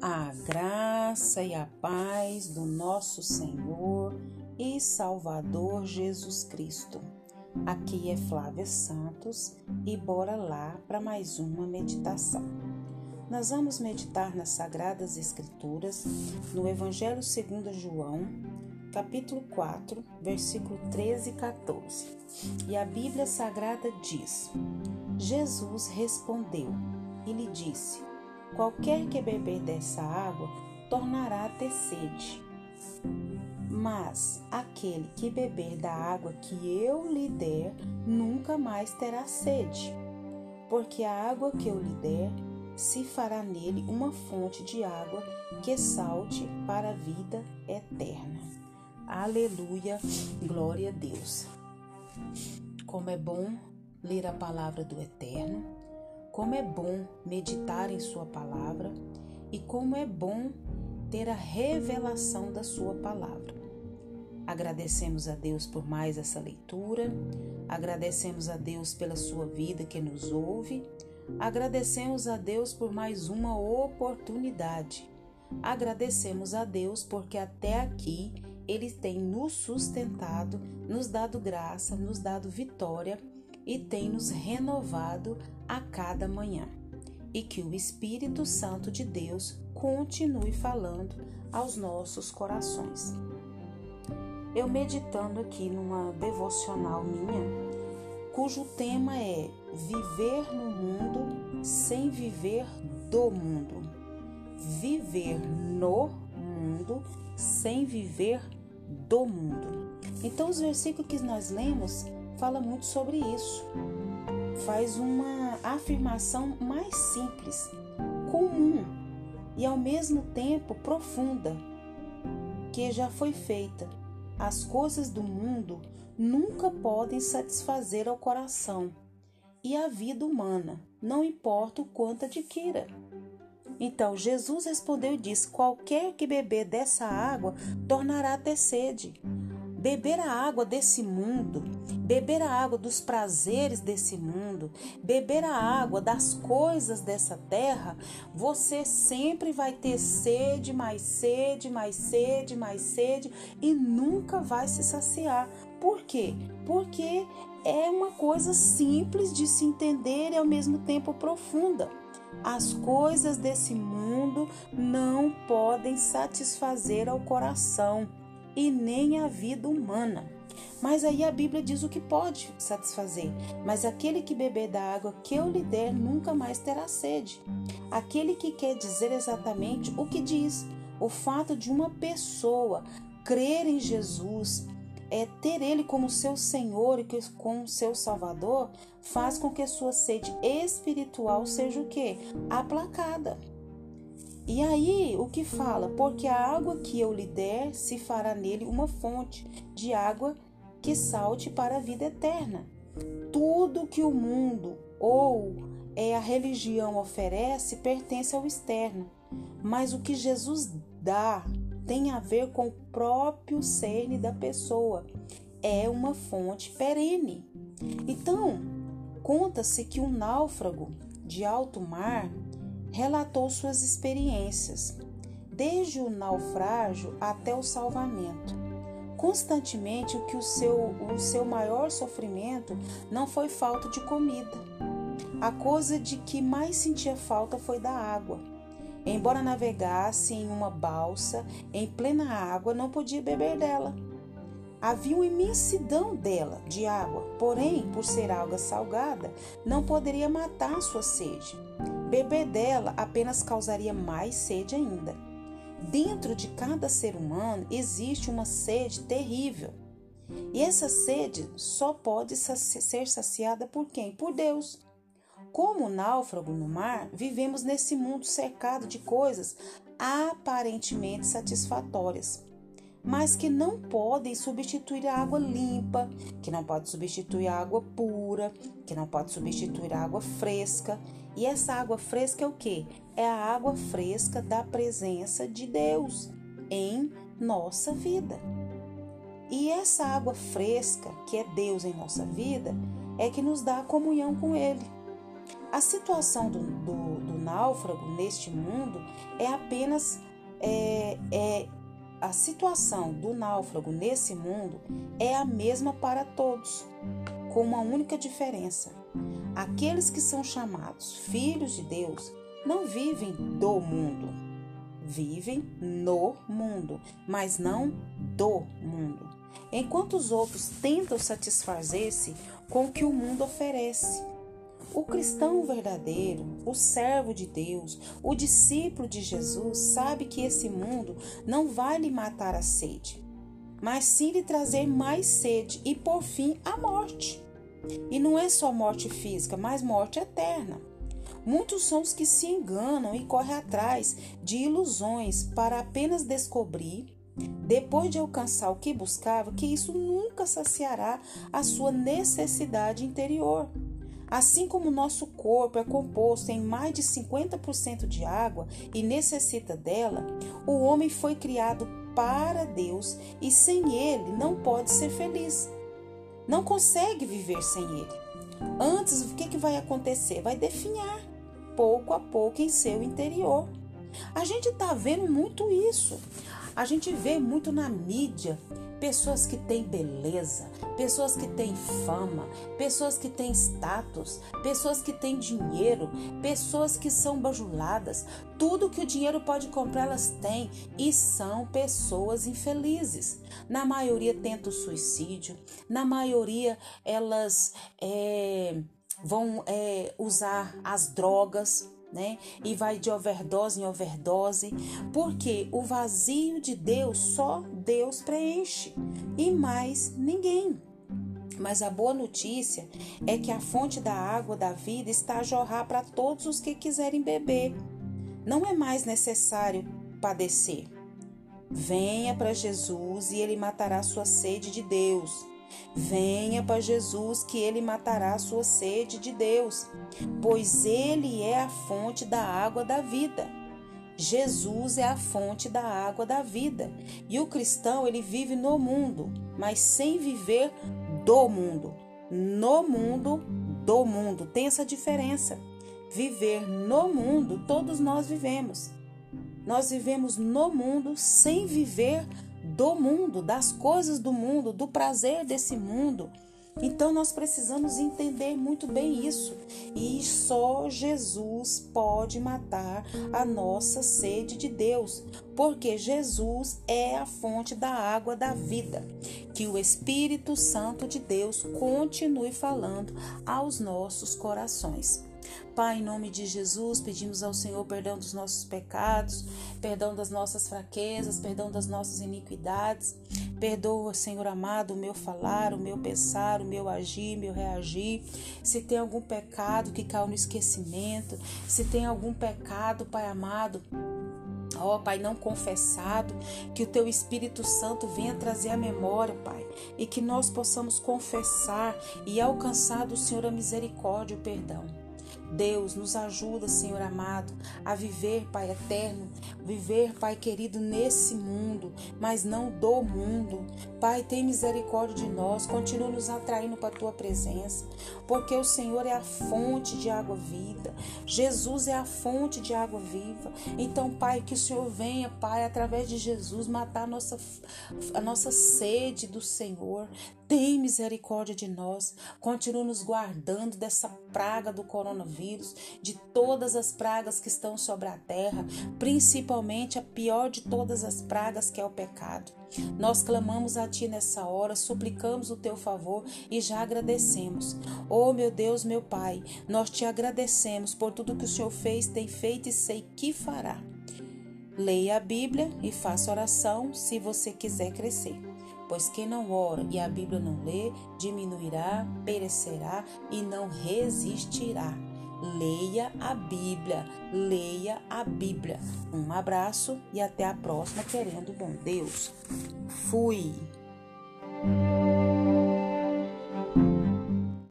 A graça e a paz do nosso Senhor e Salvador Jesus Cristo. Aqui é Flávia Santos e bora lá para mais uma meditação. Nós vamos meditar nas Sagradas Escrituras, no Evangelho segundo João, capítulo 4, versículo 13 e 14. E a Bíblia Sagrada diz: Jesus respondeu e lhe disse: Qualquer que beber dessa água tornará a ter sede. Mas aquele que beber da água que eu lhe der nunca mais terá sede, porque a água que eu lhe der se fará nele uma fonte de água que salte para a vida eterna. Aleluia, glória a Deus. Como é bom ler a palavra do Eterno como é bom meditar em Sua palavra e como é bom ter a revelação da Sua palavra. Agradecemos a Deus por mais essa leitura, agradecemos a Deus pela Sua vida que nos ouve, agradecemos a Deus por mais uma oportunidade. Agradecemos a Deus porque até aqui Ele tem nos sustentado, nos dado graça, nos dado vitória e tem nos renovado a cada manhã. E que o Espírito Santo de Deus continue falando aos nossos corações. Eu meditando aqui numa devocional minha, cujo tema é Viver no mundo sem viver do mundo. Viver no mundo sem viver do mundo. Então, os versículos que nós lemos fala muito sobre isso. Faz uma afirmação mais simples, comum e ao mesmo tempo profunda, que já foi feita. As coisas do mundo nunca podem satisfazer ao coração e a vida humana, não importa o quanto adquira. Então Jesus respondeu e disse: Qualquer que beber dessa água tornará a ter sede. Beber a água desse mundo, beber a água dos prazeres desse mundo, beber a água das coisas dessa terra, você sempre vai ter sede, mais sede, mais sede, mais sede e nunca vai se saciar. Por quê? Porque é uma coisa simples de se entender e ao mesmo tempo profunda. As coisas desse mundo não podem satisfazer ao coração e nem a vida humana. Mas aí a Bíblia diz o que pode satisfazer. Mas aquele que beber da água que eu lhe der nunca mais terá sede. Aquele que quer dizer exatamente o que diz. O fato de uma pessoa crer em Jesus, é ter ele como seu Senhor e como seu Salvador, faz com que a sua sede espiritual seja o quê? Aplacada. E aí, o que fala? Porque a água que eu lhe der se fará nele uma fonte de água que salte para a vida eterna. Tudo que o mundo ou é a religião oferece pertence ao externo, mas o que Jesus dá tem a ver com o próprio cerne da pessoa. É uma fonte perene. Então, conta-se que um náufrago de alto mar relatou suas experiências, desde o naufrágio até o salvamento. Constantemente, o que o seu, o seu maior sofrimento não foi falta de comida. A coisa de que mais sentia falta foi da água. Embora navegasse em uma balsa em plena água, não podia beber dela. Havia uma imensidão dela, de água, porém, por ser água salgada, não poderia matar sua sede. Beber dela apenas causaria mais sede ainda. Dentro de cada ser humano existe uma sede terrível. E essa sede só pode ser saciada por quem? Por Deus. Como náufrago no mar, vivemos nesse mundo cercado de coisas aparentemente satisfatórias, mas que não podem substituir a água limpa, que não pode substituir a água pura, que não pode substituir a água fresca e essa água fresca é o que? É a água fresca da presença de Deus em nossa vida. E essa água fresca, que é Deus em nossa vida, é que nos dá a comunhão com Ele. A situação do, do, do náufrago neste mundo é apenas é, é, a situação do náufrago nesse mundo é a mesma para todos, com uma única diferença. Aqueles que são chamados filhos de Deus não vivem do mundo, vivem no mundo, mas não do mundo. Enquanto os outros tentam satisfazer-se com o que o mundo oferece. O cristão verdadeiro, o servo de Deus, o discípulo de Jesus, sabe que esse mundo não vai lhe matar a sede, mas sim lhe trazer mais sede e, por fim, a morte. E não é só morte física, mas morte eterna. Muitos são os que se enganam e correm atrás de ilusões para apenas descobrir, depois de alcançar o que buscava, que isso nunca saciará a sua necessidade interior. Assim como nosso corpo é composto em mais de 50% de água e necessita dela, o homem foi criado para Deus e sem ele não pode ser feliz. Não consegue viver sem ele. Antes, o que, que vai acontecer? Vai definhar pouco a pouco em seu interior. A gente está vendo muito isso. A gente vê muito na mídia pessoas que têm beleza, pessoas que têm fama, pessoas que têm status, pessoas que têm dinheiro, pessoas que são bajuladas. Tudo que o dinheiro pode comprar, elas têm e são pessoas infelizes. Na maioria tenta o suicídio, na maioria elas é, vão é, usar as drogas né? E vai de overdose em overdose, porque o vazio de Deus só Deus preenche e mais ninguém. Mas a boa notícia é que a fonte da água da vida está a jorrar para todos os que quiserem beber. Não é mais necessário padecer. Venha para Jesus e ele matará sua sede de Deus. Venha para Jesus, que ele matará a sua sede de Deus, pois ele é a fonte da água da vida. Jesus é a fonte da água da vida. E o cristão, ele vive no mundo, mas sem viver do mundo. No mundo, do mundo. Tem essa diferença. Viver no mundo, todos nós vivemos. Nós vivemos no mundo sem viver do mundo, das coisas do mundo, do prazer desse mundo. Então nós precisamos entender muito bem isso. E só Jesus pode matar a nossa sede de Deus, porque Jesus é a fonte da água da vida. Que o Espírito Santo de Deus continue falando aos nossos corações. Pai, em nome de Jesus, pedimos ao Senhor perdão dos nossos pecados, perdão das nossas fraquezas, perdão das nossas iniquidades. Perdoa, Senhor amado, o meu falar, o meu pensar, o meu agir, meu reagir. Se tem algum pecado que caiu no esquecimento, se tem algum pecado, Pai amado, Ó Pai, não confessado, que o Teu Espírito Santo venha trazer a memória, Pai, e que nós possamos confessar e alcançar do Senhor a misericórdia e o perdão. Deus, nos ajuda, Senhor amado, a viver, Pai eterno, viver, Pai querido, nesse mundo, mas não do mundo. Pai, tem misericórdia de nós, continua nos atraindo para a tua presença, porque o Senhor é a fonte de água viva, Jesus é a fonte de água viva. Então, Pai, que o Senhor venha, Pai, através de Jesus, matar a nossa, a nossa sede do Senhor. Tem misericórdia de nós, continua nos guardando dessa praga do coronavírus, de todas as pragas que estão sobre a terra, principalmente a pior de todas as pragas que é o pecado. Nós clamamos a Ti nessa hora, suplicamos o Teu favor e já agradecemos. Oh, meu Deus, meu Pai, nós te agradecemos por tudo que o Senhor fez, tem feito e sei que fará. Leia a Bíblia e faça oração se você quiser crescer. Pois quem não ora e a Bíblia não lê, diminuirá, perecerá e não resistirá. Leia a Bíblia, leia a Bíblia. Um abraço e até a próxima, querendo bom Deus. Fui.